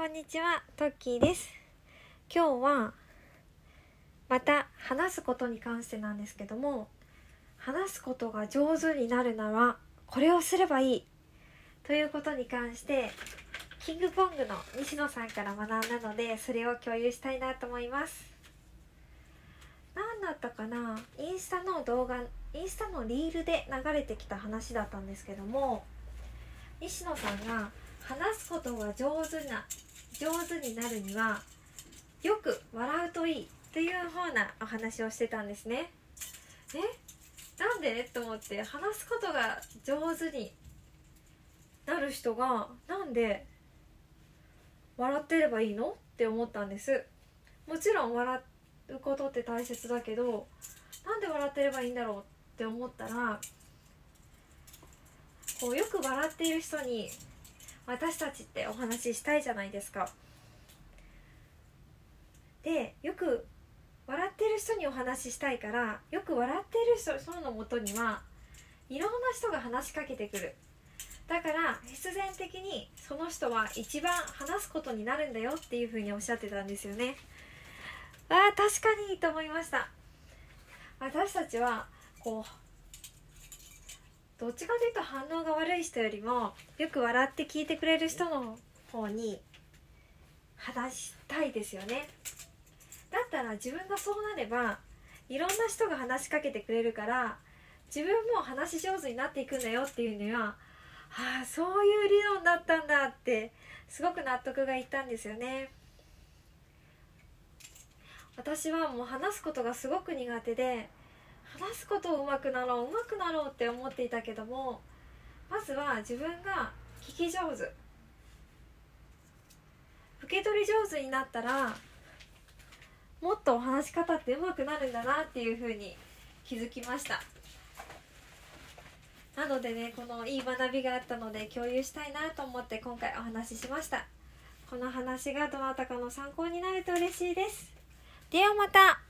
こんにちは、トッキーです。今日は、また話すことに関してなんですけども、話すことが上手になるなら、これをすればいい。ということに関して、キングポングの西野さんから学んだので、それを共有したいなと思います。何だったかなインスタの動画、インスタのリールで流れてきた話だったんですけども、西野さんが話すことが上手な上手になるにはよく笑うといいというふうなお話をしてたんですね。え？なんで？と思って話すことが上手になる人がなんで笑ってればいいの？って思ったんです。もちろん笑うことって大切だけどなんで笑ってればいいんだろうって思ったらこうよく笑っている人に私たちってお話ししたいじゃないですか。でよく笑ってる人にお話ししたいからよく笑ってる人人のもとにはいろんな人が話しかけてくる。だから必然的にその人は一番話すことになるんだよっていうふうにおっしゃってたんですよね。ああ確かにと思いました。私たちはこうどっちかというと反応が悪い人よりもよく笑って聞いてくれる人の方に話したいですよね。だったら自分がそうなればいろんな人が話しかけてくれるから自分も話し上手になっていくんだよっていうにはああそういう理論だったんだってすごく納得がいったんですよね。私はもう話すことがすごく苦手で話すことを上手くなろう上手くなろうって思っていたけどもまずは自分が聞き上手。受け取り上手になったらもっとお話し方って上手くなるんだなっていうふうに気づきました。なのでねこのいい学びがあったので共有したいなと思って今回お話ししました。この話がどなたかの参考になると嬉しいです。ではまた。